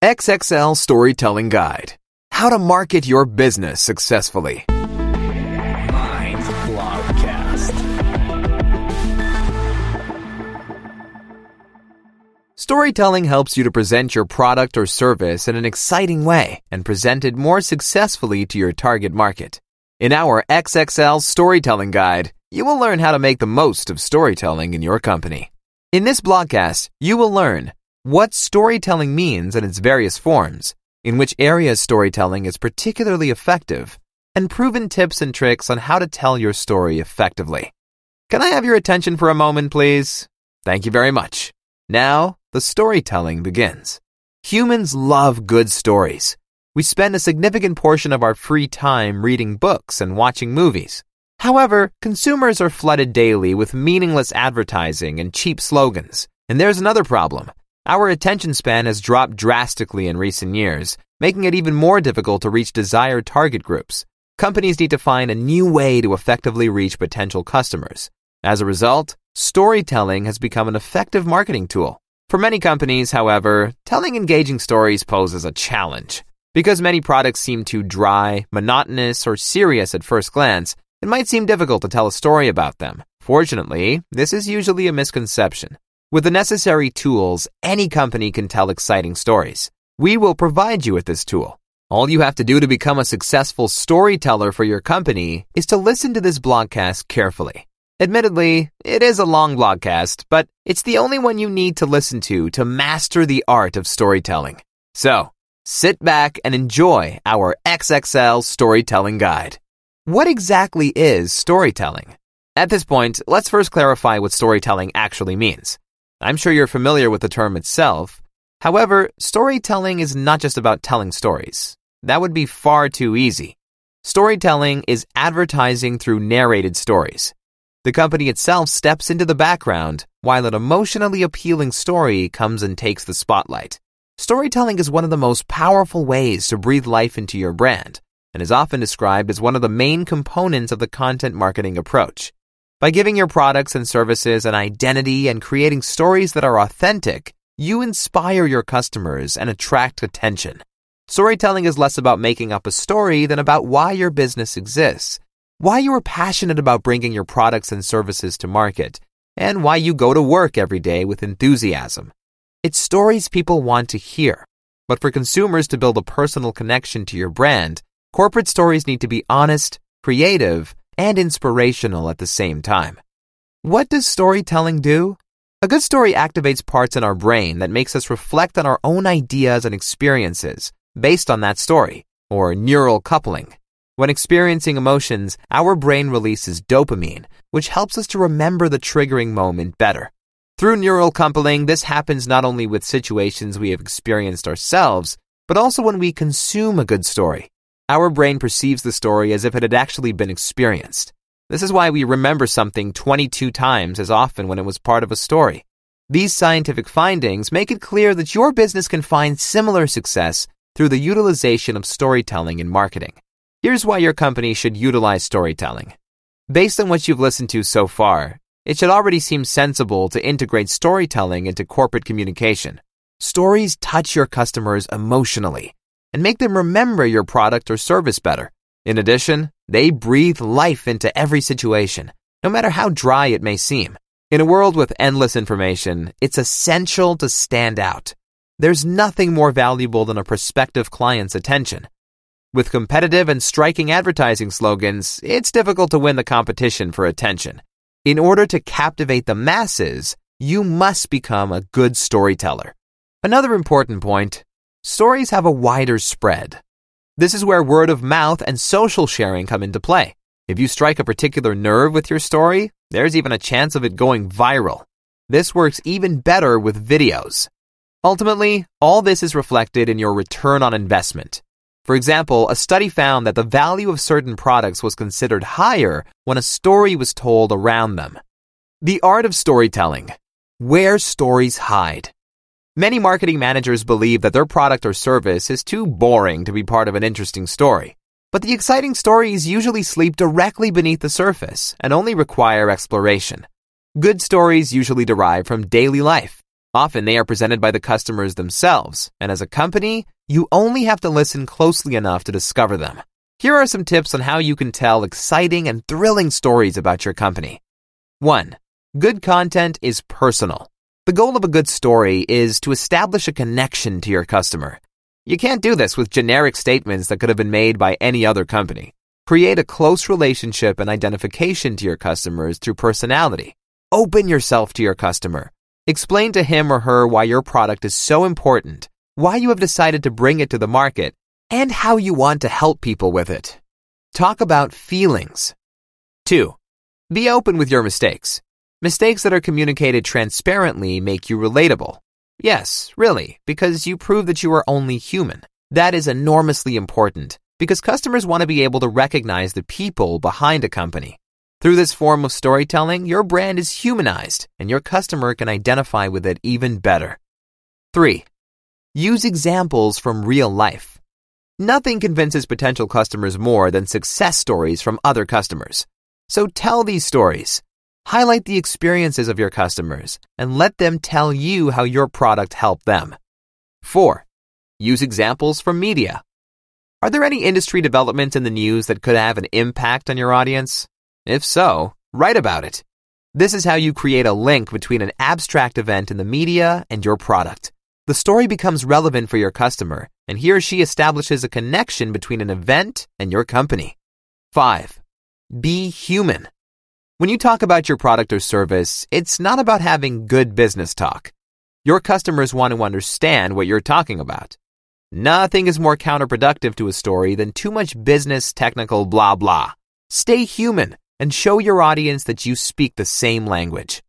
XXL Storytelling Guide How to Market Your Business Successfully. Mind Blogcast. Storytelling helps you to present your product or service in an exciting way and present it more successfully to your target market. In our XXL Storytelling Guide, you will learn how to make the most of storytelling in your company. In this blogcast, you will learn what storytelling means in its various forms, in which areas storytelling is particularly effective, and proven tips and tricks on how to tell your story effectively. Can I have your attention for a moment, please? Thank you very much. Now, the storytelling begins. Humans love good stories. We spend a significant portion of our free time reading books and watching movies. However, consumers are flooded daily with meaningless advertising and cheap slogans. And there's another problem. Our attention span has dropped drastically in recent years, making it even more difficult to reach desired target groups. Companies need to find a new way to effectively reach potential customers. As a result, storytelling has become an effective marketing tool. For many companies, however, telling engaging stories poses a challenge. Because many products seem too dry, monotonous, or serious at first glance, it might seem difficult to tell a story about them. Fortunately, this is usually a misconception. With the necessary tools, any company can tell exciting stories. We will provide you with this tool. All you have to do to become a successful storyteller for your company is to listen to this blogcast carefully. Admittedly, it is a long blogcast, but it's the only one you need to listen to to master the art of storytelling. So, sit back and enjoy our XXL storytelling guide. What exactly is storytelling? At this point, let's first clarify what storytelling actually means. I'm sure you're familiar with the term itself. However, storytelling is not just about telling stories. That would be far too easy. Storytelling is advertising through narrated stories. The company itself steps into the background while an emotionally appealing story comes and takes the spotlight. Storytelling is one of the most powerful ways to breathe life into your brand and is often described as one of the main components of the content marketing approach. By giving your products and services an identity and creating stories that are authentic, you inspire your customers and attract attention. Storytelling is less about making up a story than about why your business exists why you are passionate about bringing your products and services to market, and why you go to work every day with enthusiasm. It's stories people want to hear. But for consumers to build a personal connection to your brand, corporate stories need to be honest, creative, and inspirational at the same time. What does storytelling do? A good story activates parts in our brain that makes us reflect on our own ideas and experiences based on that story, or neural coupling. When experiencing emotions, our brain releases dopamine, which helps us to remember the triggering moment better. Through neural coupling, this happens not only with situations we have experienced ourselves, but also when we consume a good story. Our brain perceives the story as if it had actually been experienced. This is why we remember something 22 times as often when it was part of a story. These scientific findings make it clear that your business can find similar success through the utilization of storytelling in marketing. Here's why your company should utilize storytelling. Based on what you've listened to so far, it should already seem sensible to integrate storytelling into corporate communication. Stories touch your customers emotionally and make them remember your product or service better. In addition, they breathe life into every situation, no matter how dry it may seem. In a world with endless information, it's essential to stand out. There's nothing more valuable than a prospective client's attention. With competitive and striking advertising slogans, it's difficult to win the competition for attention. In order to captivate the masses, you must become a good storyteller. Another important point stories have a wider spread. This is where word of mouth and social sharing come into play. If you strike a particular nerve with your story, there's even a chance of it going viral. This works even better with videos. Ultimately, all this is reflected in your return on investment. For example, a study found that the value of certain products was considered higher when a story was told around them. The art of storytelling. Where stories hide. Many marketing managers believe that their product or service is too boring to be part of an interesting story. But the exciting stories usually sleep directly beneath the surface and only require exploration. Good stories usually derive from daily life. Often they are presented by the customers themselves, and as a company, you only have to listen closely enough to discover them. Here are some tips on how you can tell exciting and thrilling stories about your company. 1. Good content is personal. The goal of a good story is to establish a connection to your customer. You can't do this with generic statements that could have been made by any other company. Create a close relationship and identification to your customers through personality. Open yourself to your customer. Explain to him or her why your product is so important, why you have decided to bring it to the market, and how you want to help people with it. Talk about feelings. 2. Be open with your mistakes. Mistakes that are communicated transparently make you relatable. Yes, really, because you prove that you are only human. That is enormously important because customers want to be able to recognize the people behind a company. Through this form of storytelling, your brand is humanized and your customer can identify with it even better. 3. Use examples from real life. Nothing convinces potential customers more than success stories from other customers. So tell these stories. Highlight the experiences of your customers and let them tell you how your product helped them. 4. Use examples from media. Are there any industry developments in the news that could have an impact on your audience? If so, write about it. This is how you create a link between an abstract event in the media and your product. The story becomes relevant for your customer, and he or she establishes a connection between an event and your company. 5. Be human. When you talk about your product or service, it's not about having good business talk. Your customers want to understand what you're talking about. Nothing is more counterproductive to a story than too much business technical blah blah. Stay human and show your audience that you speak the same language.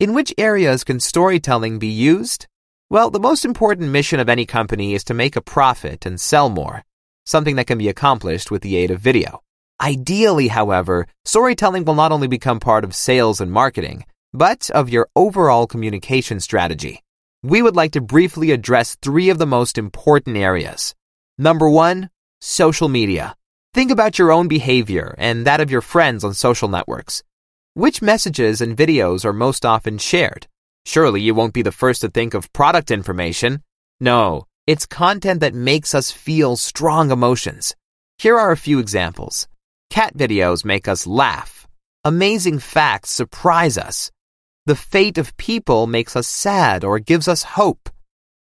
In which areas can storytelling be used? Well, the most important mission of any company is to make a profit and sell more, something that can be accomplished with the aid of video. Ideally, however, storytelling will not only become part of sales and marketing, but of your overall communication strategy. We would like to briefly address three of the most important areas. Number one, social media. Think about your own behavior and that of your friends on social networks. Which messages and videos are most often shared? Surely you won't be the first to think of product information. No, it's content that makes us feel strong emotions. Here are a few examples. Cat videos make us laugh. Amazing facts surprise us. The fate of people makes us sad or gives us hope.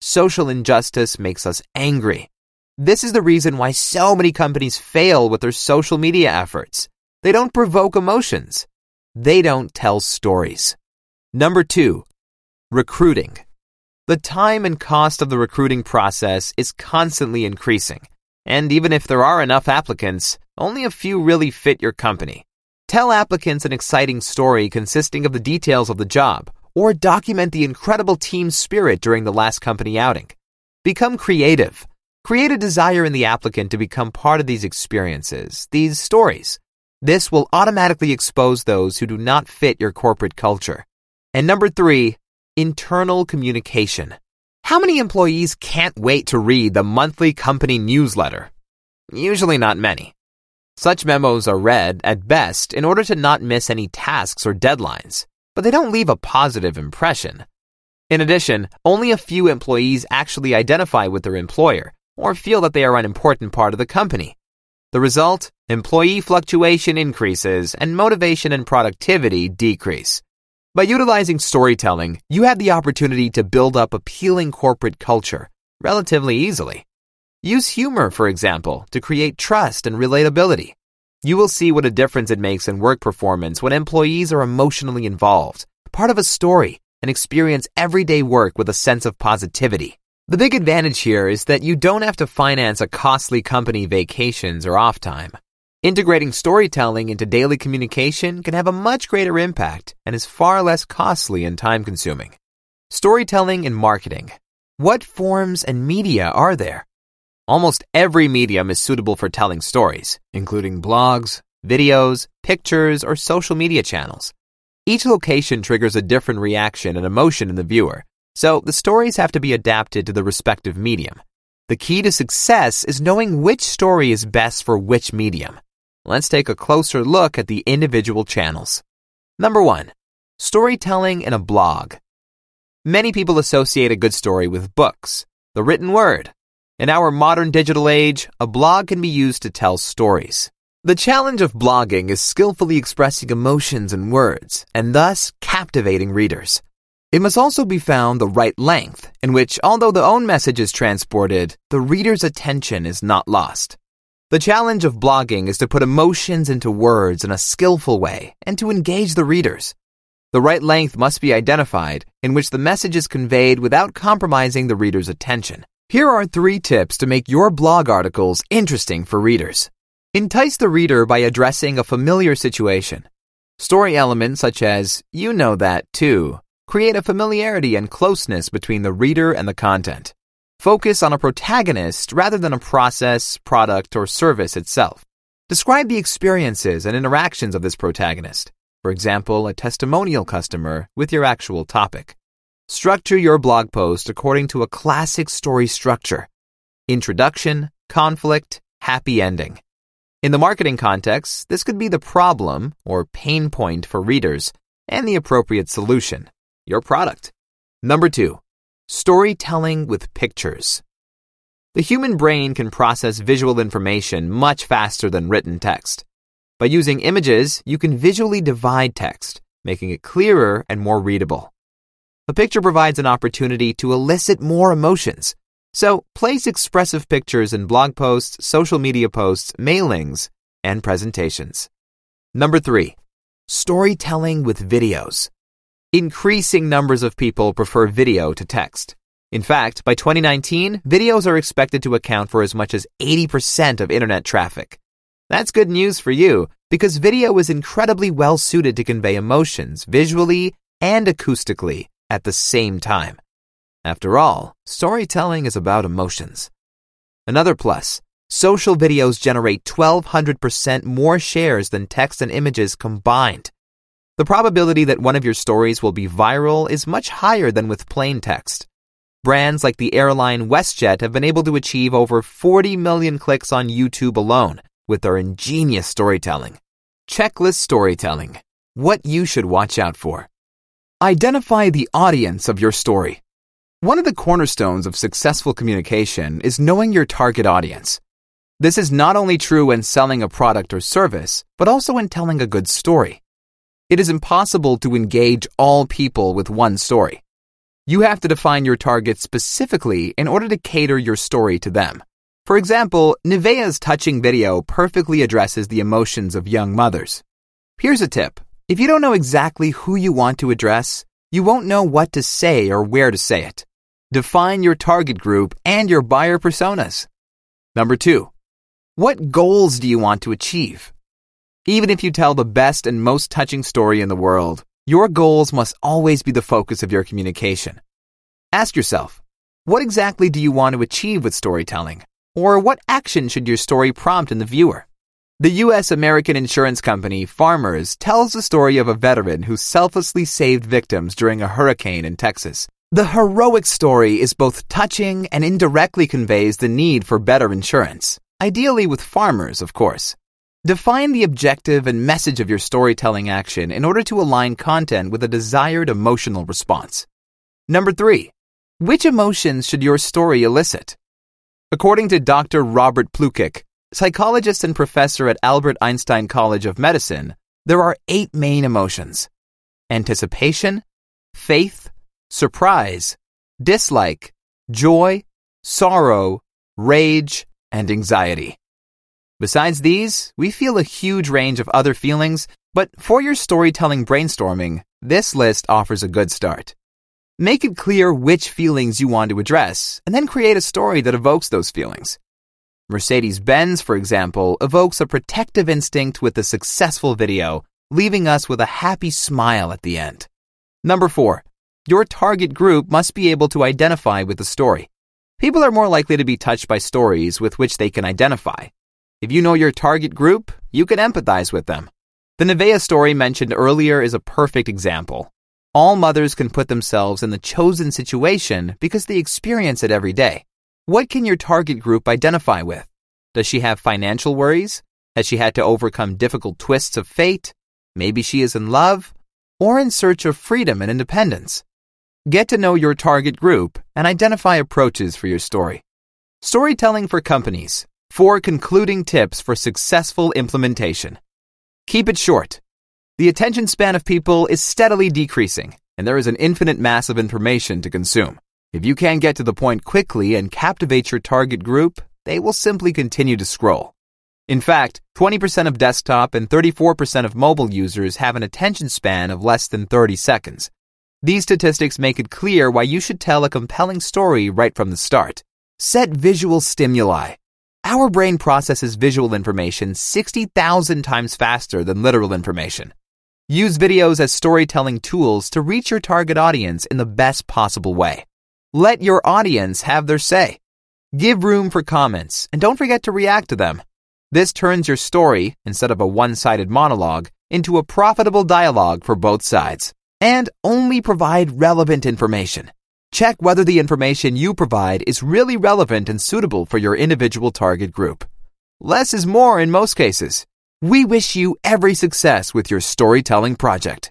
Social injustice makes us angry. This is the reason why so many companies fail with their social media efforts. They don't provoke emotions. They don't tell stories. Number two, recruiting. The time and cost of the recruiting process is constantly increasing. And even if there are enough applicants, only a few really fit your company. Tell applicants an exciting story consisting of the details of the job, or document the incredible team spirit during the last company outing. Become creative. Create a desire in the applicant to become part of these experiences, these stories. This will automatically expose those who do not fit your corporate culture. And number three, internal communication. How many employees can't wait to read the monthly company newsletter? Usually not many. Such memos are read, at best, in order to not miss any tasks or deadlines, but they don't leave a positive impression. In addition, only a few employees actually identify with their employer, or feel that they are an important part of the company. The result? Employee fluctuation increases and motivation and productivity decrease. By utilizing storytelling, you have the opportunity to build up appealing corporate culture relatively easily. Use humor, for example, to create trust and relatability. You will see what a difference it makes in work performance when employees are emotionally involved, part of a story, and experience everyday work with a sense of positivity. The big advantage here is that you don't have to finance a costly company vacations or off time. Integrating storytelling into daily communication can have a much greater impact and is far less costly and time consuming. Storytelling and marketing. What forms and media are there? Almost every medium is suitable for telling stories, including blogs, videos, pictures, or social media channels. Each location triggers a different reaction and emotion in the viewer, so the stories have to be adapted to the respective medium. The key to success is knowing which story is best for which medium. Let's take a closer look at the individual channels. Number one, storytelling in a blog. Many people associate a good story with books, the written word. In our modern digital age, a blog can be used to tell stories. The challenge of blogging is skillfully expressing emotions in words and thus captivating readers. It must also be found the right length in which, although the own message is transported, the reader's attention is not lost. The challenge of blogging is to put emotions into words in a skillful way and to engage the readers. The right length must be identified in which the message is conveyed without compromising the reader's attention. Here are three tips to make your blog articles interesting for readers. Entice the reader by addressing a familiar situation. Story elements such as, you know that too, create a familiarity and closeness between the reader and the content. Focus on a protagonist rather than a process, product, or service itself. Describe the experiences and interactions of this protagonist. For example, a testimonial customer with your actual topic. Structure your blog post according to a classic story structure. Introduction, conflict, happy ending. In the marketing context, this could be the problem or pain point for readers and the appropriate solution your product. Number two, storytelling with pictures. The human brain can process visual information much faster than written text. By using images, you can visually divide text, making it clearer and more readable. A picture provides an opportunity to elicit more emotions. So, place expressive pictures in blog posts, social media posts, mailings, and presentations. Number three, storytelling with videos. Increasing numbers of people prefer video to text. In fact, by 2019, videos are expected to account for as much as 80% of internet traffic. That's good news for you because video is incredibly well suited to convey emotions visually and acoustically at the same time. After all, storytelling is about emotions. Another plus, social videos generate 1200% more shares than text and images combined. The probability that one of your stories will be viral is much higher than with plain text. Brands like the airline WestJet have been able to achieve over 40 million clicks on YouTube alone with their ingenious storytelling. Checklist storytelling. What you should watch out for. Identify the audience of your story. One of the cornerstones of successful communication is knowing your target audience. This is not only true when selling a product or service, but also in telling a good story. It is impossible to engage all people with one story. You have to define your target specifically in order to cater your story to them. For example, Nivea's touching video perfectly addresses the emotions of young mothers. Here's a tip. If you don't know exactly who you want to address, you won't know what to say or where to say it. Define your target group and your buyer personas. Number two, what goals do you want to achieve? Even if you tell the best and most touching story in the world, your goals must always be the focus of your communication. Ask yourself, what exactly do you want to achieve with storytelling? Or what action should your story prompt in the viewer? The U.S. American insurance company Farmers tells the story of a veteran who selflessly saved victims during a hurricane in Texas. The heroic story is both touching and indirectly conveys the need for better insurance, ideally with farmers, of course. Define the objective and message of your storytelling action in order to align content with a desired emotional response. Number three, which emotions should your story elicit? According to Dr. Robert Plutchik, psychologist and professor at Albert Einstein College of Medicine, there are eight main emotions anticipation, faith, surprise, dislike, joy, sorrow, rage, and anxiety. Besides these, we feel a huge range of other feelings, but for your storytelling brainstorming, this list offers a good start. Make it clear which feelings you want to address, and then create a story that evokes those feelings. Mercedes Benz, for example, evokes a protective instinct with a successful video, leaving us with a happy smile at the end. Number four, your target group must be able to identify with the story. People are more likely to be touched by stories with which they can identify, if you know your target group, you can empathize with them. The Nivea story mentioned earlier is a perfect example. All mothers can put themselves in the chosen situation because they experience it every day. What can your target group identify with? Does she have financial worries? Has she had to overcome difficult twists of fate? Maybe she is in love or in search of freedom and independence. Get to know your target group and identify approaches for your story. Storytelling for companies. Four concluding tips for successful implementation. Keep it short. The attention span of people is steadily decreasing, and there is an infinite mass of information to consume. If you can't get to the point quickly and captivate your target group, they will simply continue to scroll. In fact, 20% of desktop and 34% of mobile users have an attention span of less than 30 seconds. These statistics make it clear why you should tell a compelling story right from the start. Set visual stimuli. Our brain processes visual information 60,000 times faster than literal information. Use videos as storytelling tools to reach your target audience in the best possible way. Let your audience have their say. Give room for comments and don't forget to react to them. This turns your story, instead of a one sided monologue, into a profitable dialogue for both sides and only provide relevant information. Check whether the information you provide is really relevant and suitable for your individual target group. Less is more in most cases. We wish you every success with your storytelling project.